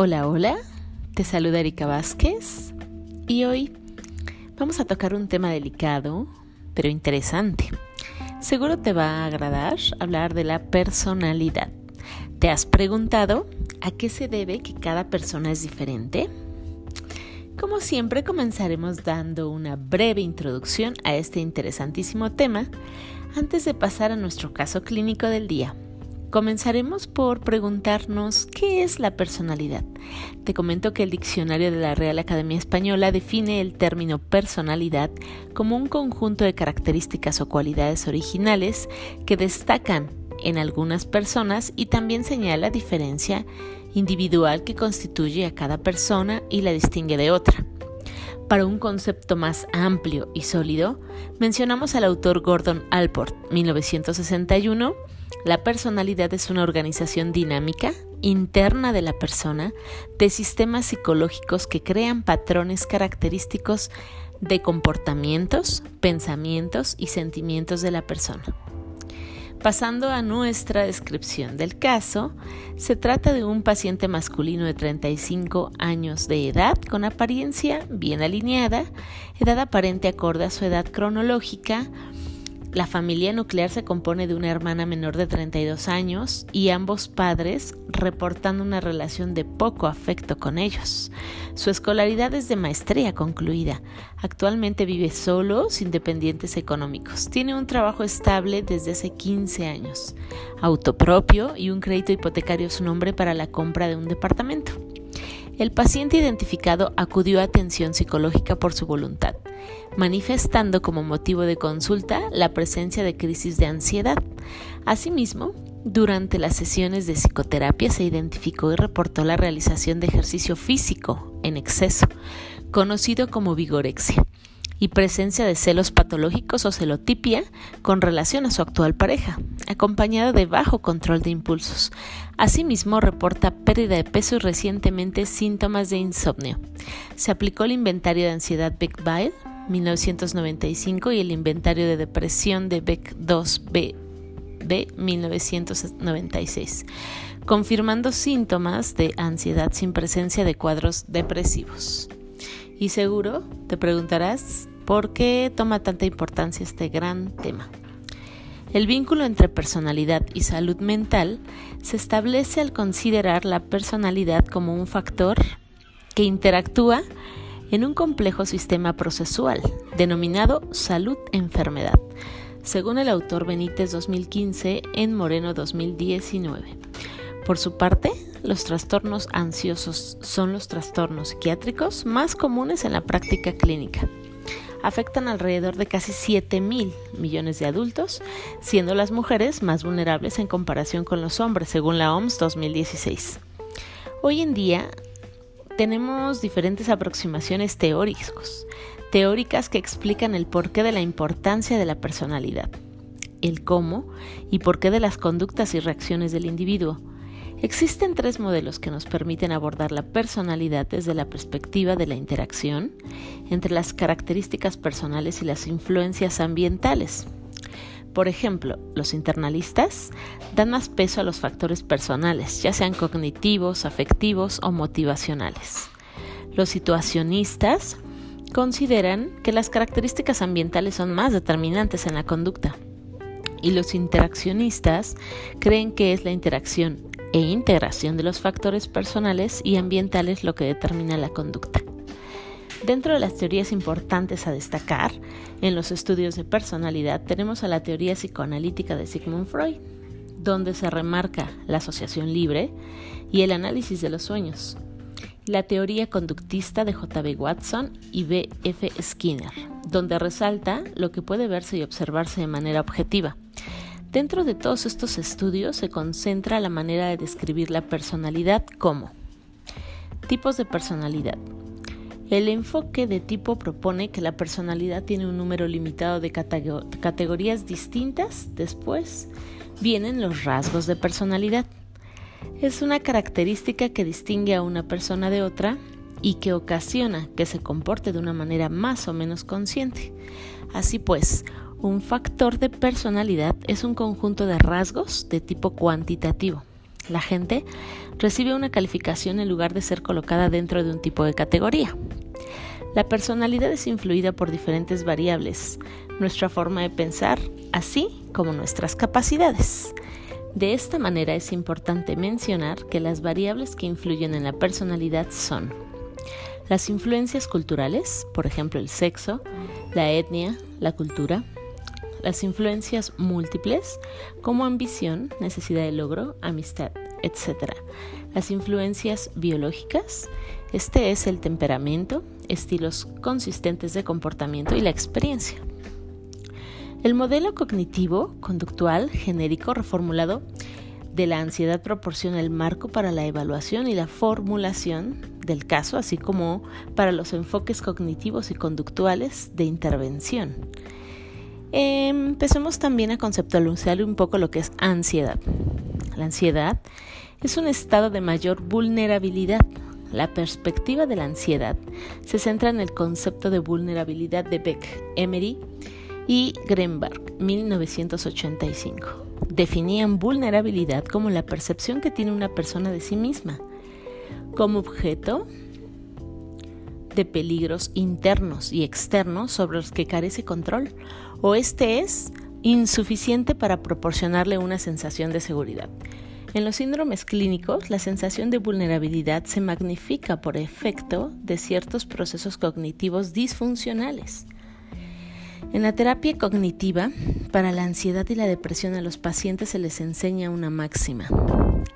Hola, hola, te saluda Erika Vázquez y hoy vamos a tocar un tema delicado, pero interesante. Seguro te va a agradar hablar de la personalidad. ¿Te has preguntado a qué se debe que cada persona es diferente? Como siempre comenzaremos dando una breve introducción a este interesantísimo tema antes de pasar a nuestro caso clínico del día. Comenzaremos por preguntarnos qué es la personalidad. Te comento que el diccionario de la Real Academia Española define el término personalidad como un conjunto de características o cualidades originales que destacan en algunas personas y también señala diferencia individual que constituye a cada persona y la distingue de otra. Para un concepto más amplio y sólido, mencionamos al autor Gordon Alport, 1961, la personalidad es una organización dinámica, interna de la persona, de sistemas psicológicos que crean patrones característicos de comportamientos, pensamientos y sentimientos de la persona. Pasando a nuestra descripción del caso, se trata de un paciente masculino de 35 años de edad con apariencia bien alineada, edad aparente acorde a su edad cronológica, la familia nuclear se compone de una hermana menor de 32 años y ambos padres reportando una relación de poco afecto con ellos. Su escolaridad es de maestría concluida. Actualmente vive solo, sin dependientes económicos. Tiene un trabajo estable desde hace 15 años, auto propio y un crédito hipotecario a su nombre para la compra de un departamento. El paciente identificado acudió a atención psicológica por su voluntad, manifestando como motivo de consulta la presencia de crisis de ansiedad. Asimismo, durante las sesiones de psicoterapia se identificó y reportó la realización de ejercicio físico en exceso, conocido como vigorexia y presencia de celos patológicos o celotipia con relación a su actual pareja, acompañada de bajo control de impulsos. Asimismo, reporta pérdida de peso y recientemente síntomas de insomnio. Se aplicó el inventario de ansiedad Beck-Bile 1995 y el inventario de depresión de Beck 2B de 1996, confirmando síntomas de ansiedad sin presencia de cuadros depresivos. Y seguro te preguntarás por qué toma tanta importancia este gran tema. El vínculo entre personalidad y salud mental se establece al considerar la personalidad como un factor que interactúa en un complejo sistema procesual denominado salud-enfermedad, según el autor Benítez 2015 en Moreno 2019. Por su parte, los trastornos ansiosos son los trastornos psiquiátricos más comunes en la práctica clínica. Afectan alrededor de casi 7 mil millones de adultos, siendo las mujeres más vulnerables en comparación con los hombres, según la OMS 2016. Hoy en día tenemos diferentes aproximaciones teóricas, teóricas que explican el porqué de la importancia de la personalidad, el cómo y porqué de las conductas y reacciones del individuo, Existen tres modelos que nos permiten abordar la personalidad desde la perspectiva de la interacción entre las características personales y las influencias ambientales. Por ejemplo, los internalistas dan más peso a los factores personales, ya sean cognitivos, afectivos o motivacionales. Los situacionistas consideran que las características ambientales son más determinantes en la conducta. Y los interaccionistas creen que es la interacción e integración de los factores personales y ambientales lo que determina la conducta. Dentro de las teorías importantes a destacar en los estudios de personalidad tenemos a la teoría psicoanalítica de Sigmund Freud, donde se remarca la asociación libre y el análisis de los sueños, la teoría conductista de J.B. Watson y B.F. Skinner, donde resalta lo que puede verse y observarse de manera objetiva, Dentro de todos estos estudios se concentra la manera de describir la personalidad como tipos de personalidad. El enfoque de tipo propone que la personalidad tiene un número limitado de categorías distintas. Después vienen los rasgos de personalidad. Es una característica que distingue a una persona de otra y que ocasiona que se comporte de una manera más o menos consciente. Así pues, un factor de personalidad es un conjunto de rasgos de tipo cuantitativo, La gente recibe una calificación en lugar de ser colocada dentro de un tipo de categoría. La personalidad es influida por diferentes variables, nuestra forma de pensar, así como nuestras capacidades. De esta manera es importante mencionar que las variables que influyen en la personalidad son las influencias culturales, por ejemplo el sexo, la etnia, la cultura, las influencias múltiples como ambición, necesidad de logro, amistad, etc. Las influencias biológicas, este es el temperamento, estilos consistentes de comportamiento y la experiencia. El modelo cognitivo conductual genérico reformulado de la ansiedad proporciona el marco para la evaluación y la formulación del caso, así como para los enfoques cognitivos y conductuales de intervención. Empecemos también a conceptualizar un poco lo que es ansiedad. La ansiedad es un estado de mayor vulnerabilidad. La perspectiva de la ansiedad se centra en el concepto de vulnerabilidad de Beck, Emery y Grenberg, 1985. Definían vulnerabilidad como la percepción que tiene una persona de sí misma, como objeto de peligros internos y externos sobre los que carece control, o este es insuficiente para proporcionarle una sensación de seguridad. En los síndromes clínicos, la sensación de vulnerabilidad se magnifica por efecto de ciertos procesos cognitivos disfuncionales. En la terapia cognitiva, para la ansiedad y la depresión a los pacientes se les enseña una máxima.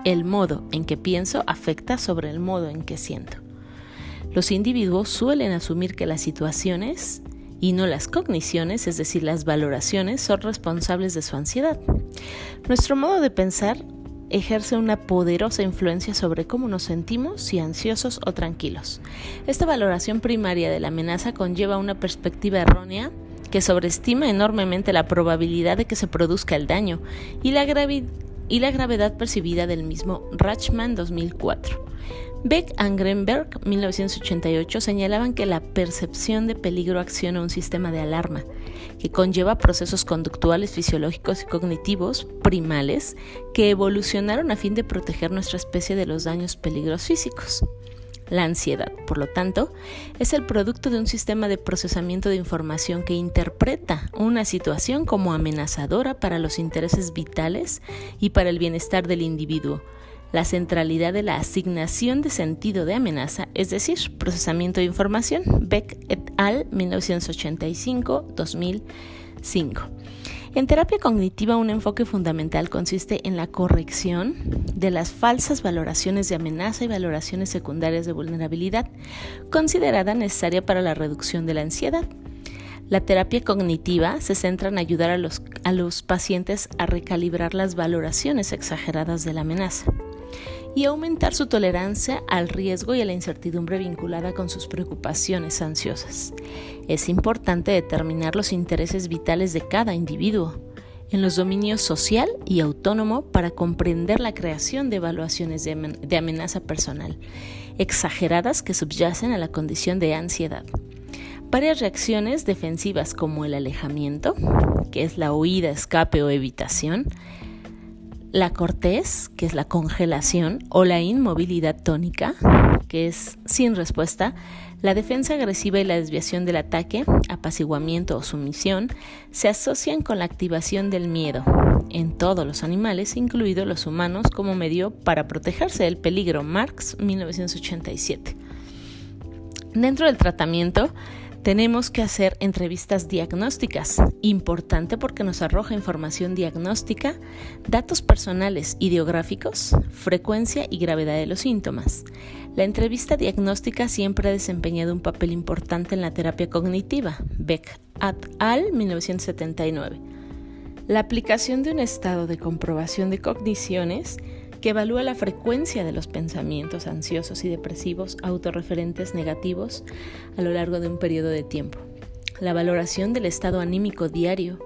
El modo en que pienso afecta sobre el modo en que siento. Los individuos suelen asumir que las situaciones y no las cogniciones, es decir, las valoraciones, son responsables de su ansiedad. Nuestro modo de pensar ejerce una poderosa influencia sobre cómo nos sentimos, si ansiosos o tranquilos. Esta valoración primaria de la amenaza conlleva una perspectiva errónea que sobreestima enormemente la probabilidad de que se produzca el daño y la, gravedad percibida del mismo Rachman 2004. Beck y Grenberg, 1988, señalaban que la percepción de peligro acciona un sistema de alarma que conlleva procesos conductuales, fisiológicos y cognitivos primales que evolucionaron a fin de proteger nuestra especie de los daños peligros físicos. La ansiedad, por lo tanto, es el producto de un sistema de procesamiento de información que interpreta una situación como amenazadora para los intereses vitales y para el bienestar del individuo la centralidad de la asignación de sentido de amenaza, es decir, procesamiento de información, Beck et al. 1985-2005. En terapia cognitiva, un enfoque fundamental consiste en la corrección de las falsas valoraciones de amenaza y valoraciones secundarias de vulnerabilidad, considerada necesaria para la reducción de la ansiedad. La terapia cognitiva se centra en ayudar a los, a los pacientes a recalibrar las valoraciones exageradas de la amenaza y aumentar su tolerancia al riesgo y a la incertidumbre vinculada con sus preocupaciones ansiosas. Es importante determinar los intereses vitales de cada individuo en los dominios social y autónomo para comprender la creación de evaluaciones de amenaza personal, exageradas que subyacen a la condición de ansiedad. Varias reacciones defensivas como el alejamiento, que es la huida, escape o evitación, la cortez, que es la congelación, o la inmovilidad tónica, que es sin respuesta, la defensa agresiva y la desviación del ataque, apaciguamiento o sumisión, se asocian con la activación del miedo en todos los animales, incluidos los humanos, como medio para protegerse del peligro. Marx, 1987. Dentro del tratamiento, tenemos que hacer entrevistas diagnósticas, importante porque nos arroja información diagnóstica, datos personales ideográficos, frecuencia y gravedad de los síntomas. La entrevista diagnóstica siempre ha desempeñado un papel importante en la terapia cognitiva. Beck et al. 1979. La aplicación de un estado de comprobación de cogniciones que evalúa la frecuencia de los pensamientos ansiosos y depresivos autorreferentes negativos a lo largo de un periodo de tiempo. La valoración del estado anímico diario,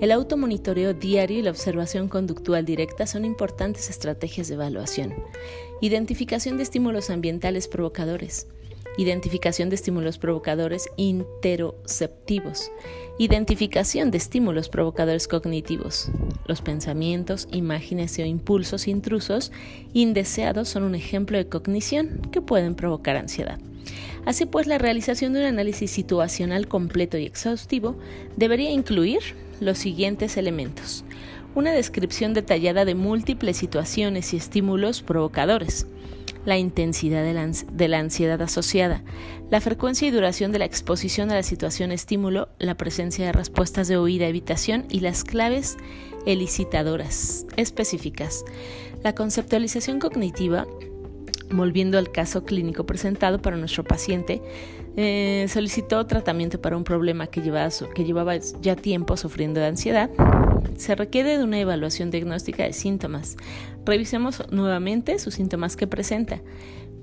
el automonitoreo diario y la observación conductual directa son importantes estrategias de evaluación. Identificación de estímulos ambientales provocadores identificación de estímulos provocadores interoceptivos, identificación de estímulos provocadores cognitivos. Los pensamientos, imágenes o impulsos intrusos indeseados son un ejemplo de cognición que pueden provocar ansiedad. Así pues, la realización de un análisis situacional completo y exhaustivo debería incluir los siguientes elementos. Una descripción detallada de múltiples situaciones y estímulos provocadores, la intensidad de la, ansiedad asociada, la frecuencia y duración de la exposición a la situación estímulo, la presencia de respuestas de oída, evitación y las claves elicitadoras específicas. La conceptualización cognitiva Volviendo al caso clínico presentado para nuestro paciente, eh, solicitó tratamiento para un problema que llevaba, que llevaba ya tiempo sufriendo de ansiedad. Se requiere de una evaluación diagnóstica de síntomas. Revisemos nuevamente sus síntomas que presenta.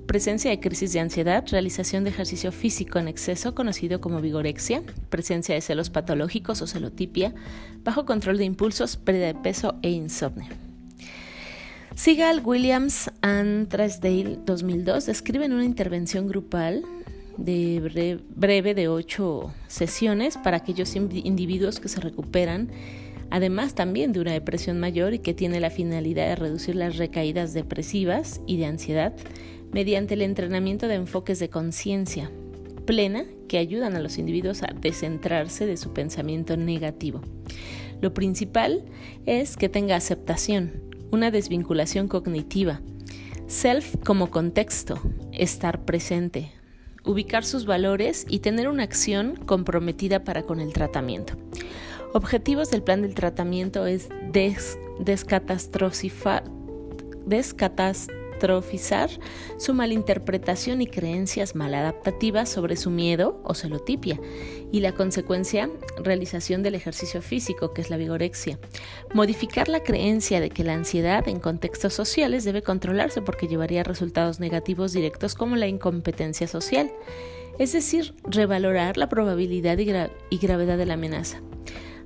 Presencia de crisis de ansiedad, realización de ejercicio físico en exceso conocido como vigorexia, presencia de celos patológicos o celotipia, bajo control de impulsos, pérdida de peso e insomnio. Sigal Williams and Trasdale 2002 describen una intervención grupal breve de ocho sesiones para aquellos individuos que se recuperan, además también de una depresión mayor y que tiene la finalidad de reducir las recaídas depresivas y de ansiedad mediante el entrenamiento de enfoques de conciencia plena que ayudan a los individuos a descentrarse de su pensamiento negativo. Lo principal es que tenga aceptación, una desvinculación cognitiva. Self como contexto, estar presente, ubicar sus valores y tener una acción comprometida para con el tratamiento. Objetivos del plan del tratamiento es des descatastrofizar su malinterpretación y creencias maladaptativas sobre su miedo o celotipia y la consecuencia, realización del ejercicio físico, que es la vigorexia. Modificar la creencia de que la ansiedad en contextos sociales debe controlarse porque llevaría a resultados negativos directos como la incompetencia social, es decir, revalorar la probabilidad y gravedad de la amenaza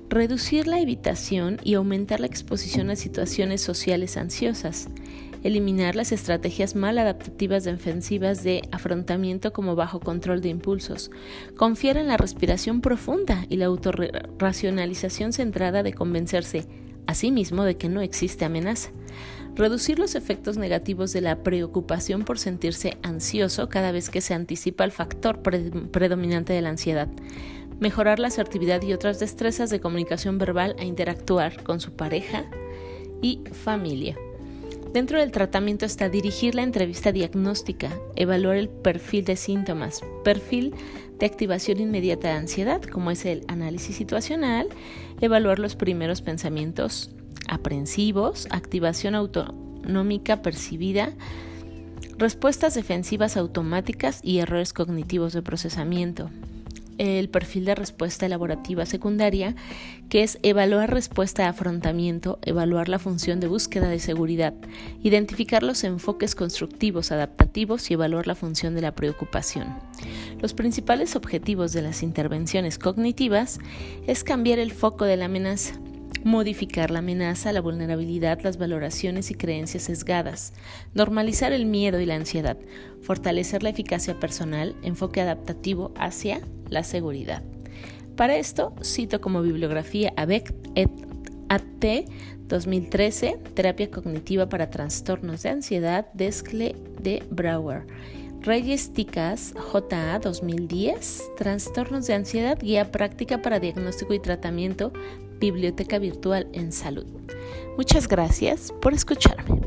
reducir la evitación y aumentar la exposición a situaciones sociales ansiosas, eliminar las estrategias mal adaptativas defensivas de afrontamiento como bajo control de impulsos, confiar en la respiración profunda y la autorracionalización centrada de convencerse a sí mismo de que no existe amenaza, reducir los efectos negativos de la preocupación por sentirse ansioso cada vez que se anticipa el factor predominante de la ansiedad, mejorar la asertividad y otras destrezas de comunicación verbal a interactuar con su pareja y familia. Dentro del tratamiento está dirigir la entrevista diagnóstica, evaluar el perfil de síntomas, perfil de activación inmediata de ansiedad, como es el análisis situacional, evaluar los primeros pensamientos aprensivos, activación autonómica percibida, respuestas defensivas automáticas y errores cognitivos de procesamiento, el perfil de respuesta elaborativa secundaria, que es evaluar respuesta de afrontamiento, evaluar la función de búsqueda de seguridad, identificar los enfoques constructivos adaptativos y evaluar la función de la preocupación. Los principales objetivos de las intervenciones cognitivas es cambiar el foco de la amenaza, modificar la amenaza, la vulnerabilidad, las valoraciones y creencias sesgadas, normalizar el miedo y la ansiedad, fortalecer la eficacia personal, enfoque adaptativo hacia la seguridad. Para esto, cito como bibliografía a Beck et AT 2013, Terapia Cognitiva para Trastornos de Ansiedad, Descle de Brouwer. Reyes Ticas, JA 2010, Trastornos de Ansiedad, Guía Práctica para Diagnóstico y Tratamiento, Biblioteca Virtual en Salud. Muchas gracias por escucharme.